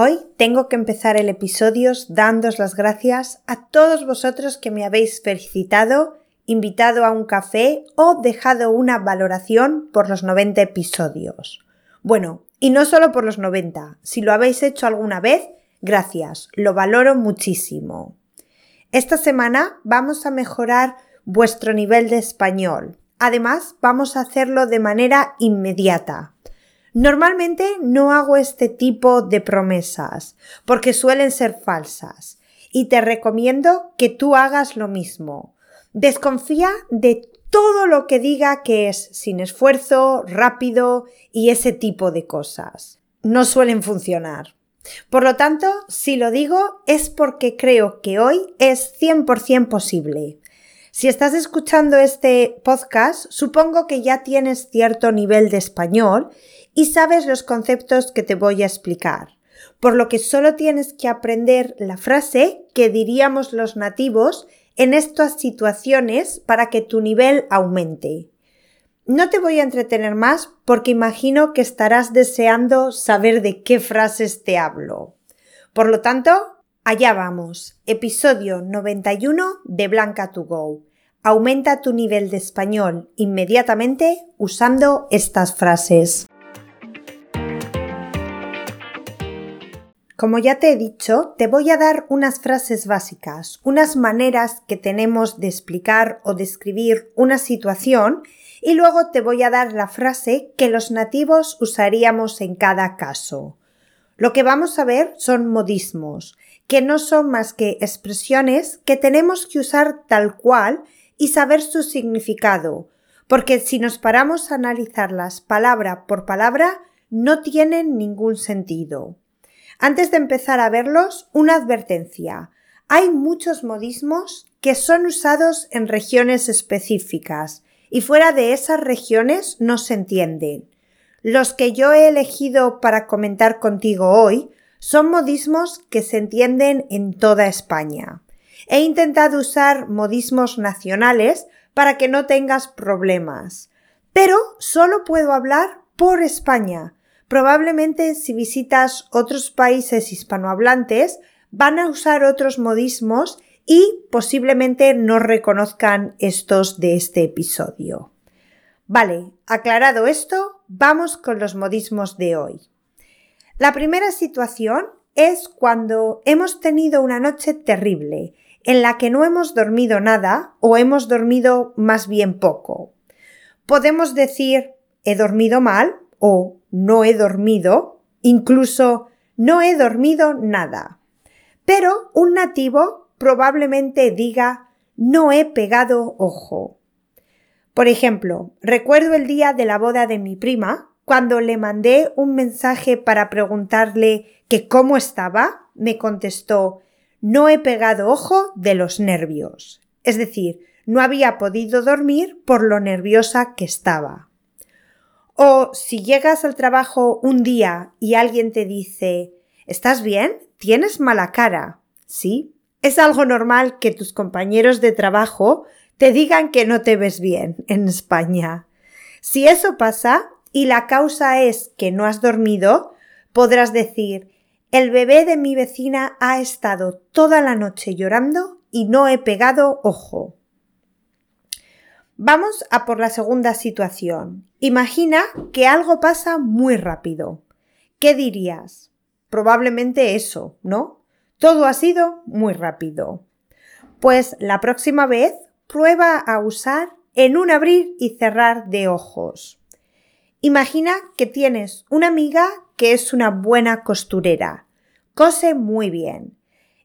Hoy tengo que empezar el episodio dándos las gracias a todos vosotros que me habéis felicitado, invitado a un café o dejado una valoración por los 90 episodios. Bueno, y no solo por los 90, si lo habéis hecho alguna vez, gracias, lo valoro muchísimo. Esta semana vamos a mejorar vuestro nivel de español. Además, vamos a hacerlo de manera inmediata. Normalmente no hago este tipo de promesas porque suelen ser falsas y te recomiendo que tú hagas lo mismo. Desconfía de todo lo que diga que es sin esfuerzo, rápido y ese tipo de cosas. No suelen funcionar. Por lo tanto, si lo digo es porque creo que hoy es 100% posible. Si estás escuchando este podcast, supongo que ya tienes cierto nivel de español y sabes los conceptos que te voy a explicar, por lo que solo tienes que aprender la frase que diríamos los nativos en estas situaciones para que tu nivel aumente. No te voy a entretener más porque imagino que estarás deseando saber de qué frases te hablo. Por lo tanto, allá vamos. Episodio 91 de Blanca to Go. Aumenta tu nivel de español inmediatamente usando estas frases. Como ya te he dicho, te voy a dar unas frases básicas, unas maneras que tenemos de explicar o describir una situación y luego te voy a dar la frase que los nativos usaríamos en cada caso. Lo que vamos a ver son modismos, que no son más que expresiones que tenemos que usar tal cual y saber su significado, porque si nos paramos a analizarlas palabra por palabra, no tienen ningún sentido. Antes de empezar a verlos, una advertencia. Hay muchos modismos que son usados en regiones específicas y fuera de esas regiones no se entienden. Los que yo he elegido para comentar contigo hoy son modismos que se entienden en toda España. He intentado usar modismos nacionales para que no tengas problemas, pero solo puedo hablar por España, Probablemente si visitas otros países hispanohablantes van a usar otros modismos y posiblemente no reconozcan estos de este episodio. Vale, aclarado esto, vamos con los modismos de hoy. La primera situación es cuando hemos tenido una noche terrible, en la que no hemos dormido nada o hemos dormido más bien poco. Podemos decir he dormido mal o no he dormido, incluso no he dormido nada. Pero un nativo probablemente diga no he pegado ojo. Por ejemplo, recuerdo el día de la boda de mi prima, cuando le mandé un mensaje para preguntarle que cómo estaba, me contestó no he pegado ojo de los nervios. Es decir, no había podido dormir por lo nerviosa que estaba. O si llegas al trabajo un día y alguien te dice ¿Estás bien? ¿Tienes mala cara? Sí. Es algo normal que tus compañeros de trabajo te digan que no te ves bien en España. Si eso pasa y la causa es que no has dormido, podrás decir el bebé de mi vecina ha estado toda la noche llorando y no he pegado ojo. Vamos a por la segunda situación. Imagina que algo pasa muy rápido. ¿Qué dirías? Probablemente eso, ¿no? Todo ha sido muy rápido. Pues la próxima vez prueba a usar en un abrir y cerrar de ojos. Imagina que tienes una amiga que es una buena costurera, cose muy bien,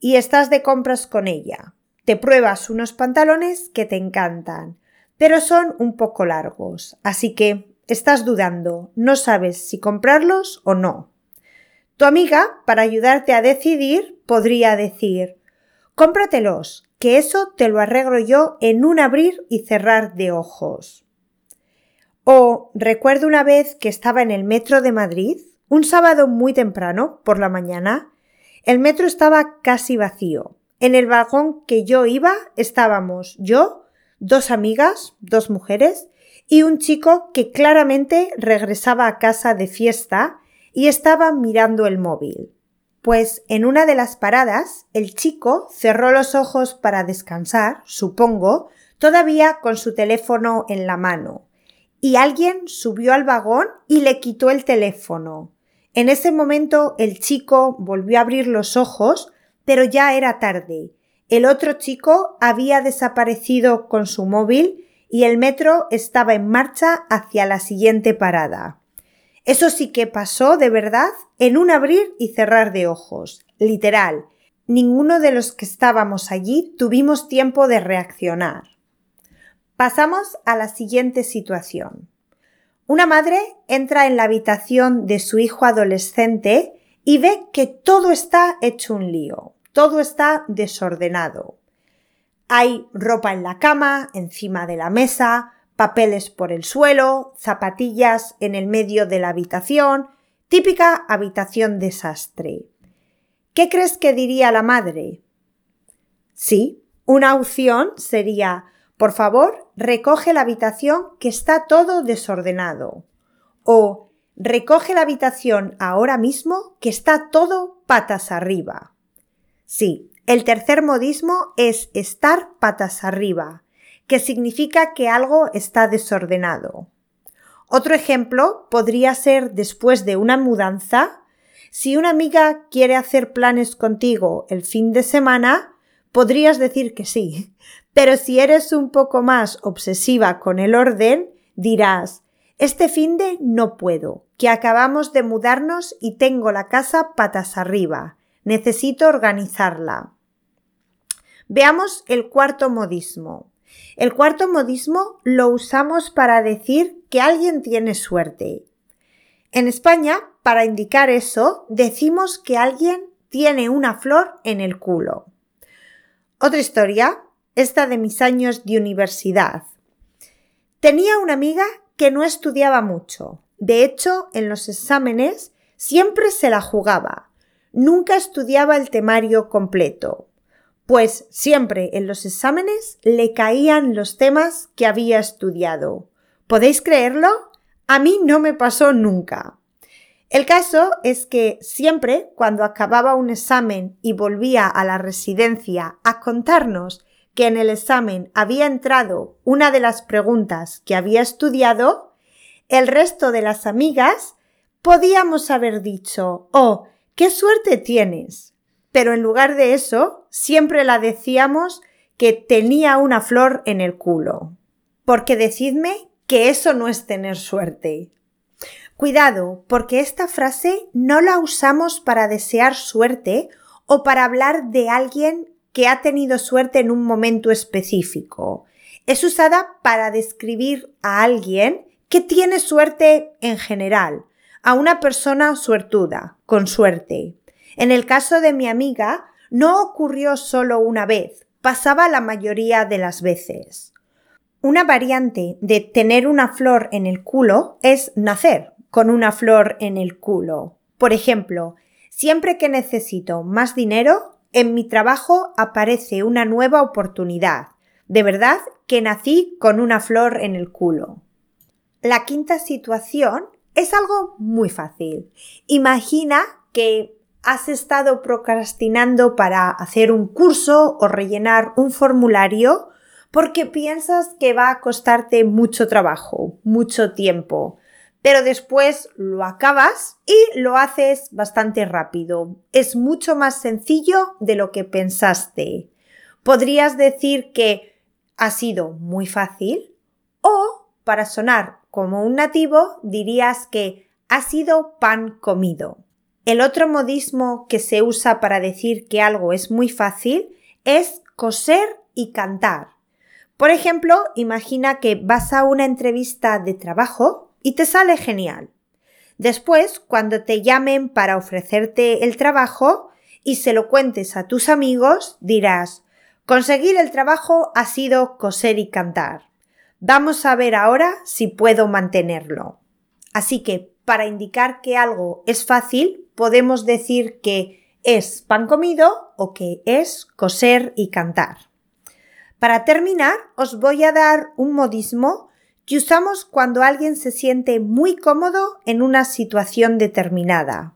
y estás de compras con ella. Te pruebas unos pantalones que te encantan, pero son un poco largos, así que estás dudando, no sabes si comprarlos o no. Tu amiga, para ayudarte a decidir, podría decir cómpratelos, que eso te lo arreglo yo en un abrir y cerrar de ojos. O recuerdo una vez que estaba en el metro de Madrid, un sábado muy temprano, por la mañana, el metro estaba casi vacío. En el vagón que yo iba estábamos yo, dos amigas, dos mujeres, y un chico que claramente regresaba a casa de fiesta y estaba mirando el móvil. Pues en una de las paradas, el chico cerró los ojos para descansar, supongo, todavía con su teléfono en la mano. Y alguien subió al vagón y le quitó el teléfono. En ese momento el chico volvió a abrir los ojos, pero ya era tarde. El otro chico había desaparecido con su móvil y el metro estaba en marcha hacia la siguiente parada. Eso sí que pasó de verdad en un abrir y cerrar de ojos, literal. Ninguno de los que estábamos allí tuvimos tiempo de reaccionar. Pasamos a la siguiente situación. Una madre entra en la habitación de su hijo adolescente y ve que todo está hecho un lío, todo está desordenado. Hay ropa en la cama, encima de la mesa, papeles por el suelo, zapatillas en el medio de la habitación, típica habitación desastre. ¿Qué crees que diría la madre? Sí, una opción sería por favor, recoge la habitación que está todo desordenado. O recoge la habitación ahora mismo que está todo patas arriba. Sí, el tercer modismo es estar patas arriba, que significa que algo está desordenado. Otro ejemplo podría ser después de una mudanza. Si una amiga quiere hacer planes contigo el fin de semana, podrías decir que sí, pero si eres un poco más obsesiva con el orden, dirás, este fin de no puedo, que acabamos de mudarnos y tengo la casa patas arriba. Necesito organizarla. Veamos el cuarto modismo. El cuarto modismo lo usamos para decir que alguien tiene suerte. En España, para indicar eso, decimos que alguien tiene una flor en el culo. Otra historia esta de mis años de universidad. Tenía una amiga que no estudiaba mucho. De hecho, en los exámenes siempre se la jugaba. Nunca estudiaba el temario completo. Pues siempre en los exámenes le caían los temas que había estudiado. ¿Podéis creerlo? A mí no me pasó nunca. El caso es que siempre cuando acababa un examen y volvía a la residencia a contarnos que en el examen había entrado una de las preguntas que había estudiado, el resto de las amigas podíamos haber dicho, oh, qué suerte tienes. Pero en lugar de eso, siempre la decíamos que tenía una flor en el culo. Porque decidme que eso no es tener suerte. Cuidado, porque esta frase no la usamos para desear suerte o para hablar de alguien que ha tenido suerte en un momento específico. Es usada para describir a alguien que tiene suerte en general, a una persona suertuda, con suerte. En el caso de mi amiga, no ocurrió solo una vez, pasaba la mayoría de las veces. Una variante de tener una flor en el culo es nacer con una flor en el culo. Por ejemplo, siempre que necesito más dinero, en mi trabajo aparece una nueva oportunidad. De verdad que nací con una flor en el culo. La quinta situación es algo muy fácil. Imagina que has estado procrastinando para hacer un curso o rellenar un formulario porque piensas que va a costarte mucho trabajo, mucho tiempo pero después lo acabas y lo haces bastante rápido. Es mucho más sencillo de lo que pensaste. Podrías decir que ha sido muy fácil o, para sonar como un nativo, dirías que ha sido pan comido. El otro modismo que se usa para decir que algo es muy fácil es coser y cantar. Por ejemplo, imagina que vas a una entrevista de trabajo y te sale genial. Después, cuando te llamen para ofrecerte el trabajo y se lo cuentes a tus amigos, dirás, conseguir el trabajo ha sido coser y cantar. Vamos a ver ahora si puedo mantenerlo. Así que, para indicar que algo es fácil, podemos decir que es pan comido o que es coser y cantar. Para terminar, os voy a dar un modismo que usamos cuando alguien se siente muy cómodo en una situación determinada.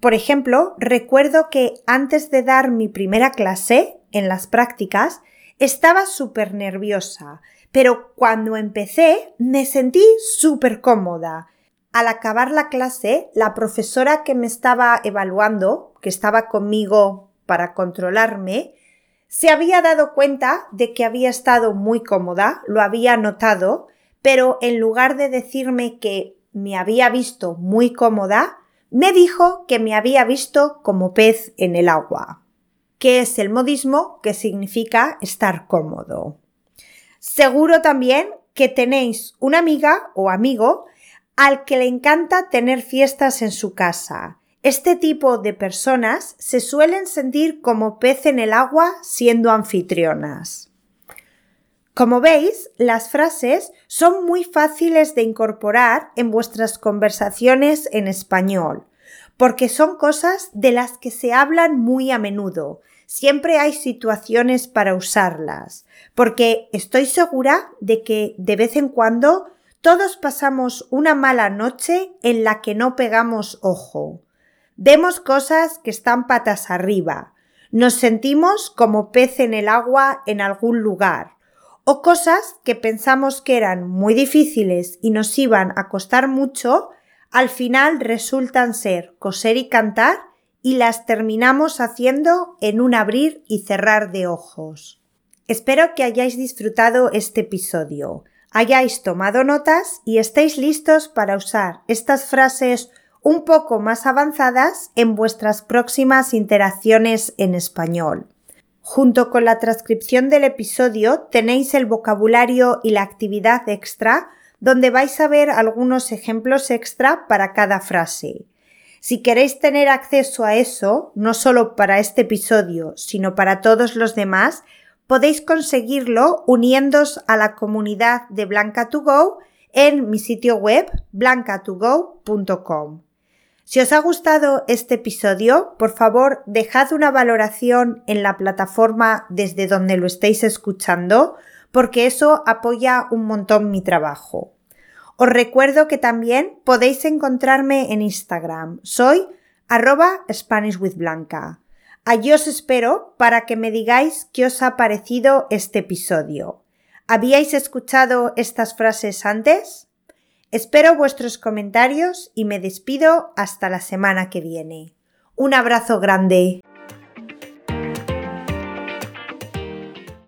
Por ejemplo, recuerdo que antes de dar mi primera clase en las prácticas, estaba súper nerviosa, pero cuando empecé me sentí súper cómoda. Al acabar la clase, la profesora que me estaba evaluando, que estaba conmigo para controlarme, se había dado cuenta de que había estado muy cómoda, lo había notado, pero en lugar de decirme que me había visto muy cómoda, me dijo que me había visto como pez en el agua, que es el modismo que significa estar cómodo. Seguro también que tenéis una amiga o amigo al que le encanta tener fiestas en su casa. Este tipo de personas se suelen sentir como pez en el agua siendo anfitrionas. Como veis, las frases son muy fáciles de incorporar en vuestras conversaciones en español, porque son cosas de las que se hablan muy a menudo. Siempre hay situaciones para usarlas, porque estoy segura de que de vez en cuando todos pasamos una mala noche en la que no pegamos ojo. Vemos cosas que están patas arriba. Nos sentimos como pez en el agua en algún lugar o cosas que pensamos que eran muy difíciles y nos iban a costar mucho, al final resultan ser coser y cantar y las terminamos haciendo en un abrir y cerrar de ojos. Espero que hayáis disfrutado este episodio, hayáis tomado notas y estéis listos para usar estas frases un poco más avanzadas en vuestras próximas interacciones en español. Junto con la transcripción del episodio tenéis el vocabulario y la actividad extra donde vais a ver algunos ejemplos extra para cada frase. Si queréis tener acceso a eso, no solo para este episodio, sino para todos los demás, podéis conseguirlo uniéndos a la comunidad de Blanca2Go en mi sitio web blanca2go.com. Si os ha gustado este episodio, por favor dejad una valoración en la plataforma desde donde lo estéis escuchando, porque eso apoya un montón mi trabajo. Os recuerdo que también podéis encontrarme en Instagram. Soy arroba SpanishWithBlanca. Allí os espero para que me digáis qué os ha parecido este episodio. ¿Habíais escuchado estas frases antes? Espero vuestros comentarios y me despido hasta la semana que viene. Un abrazo grande.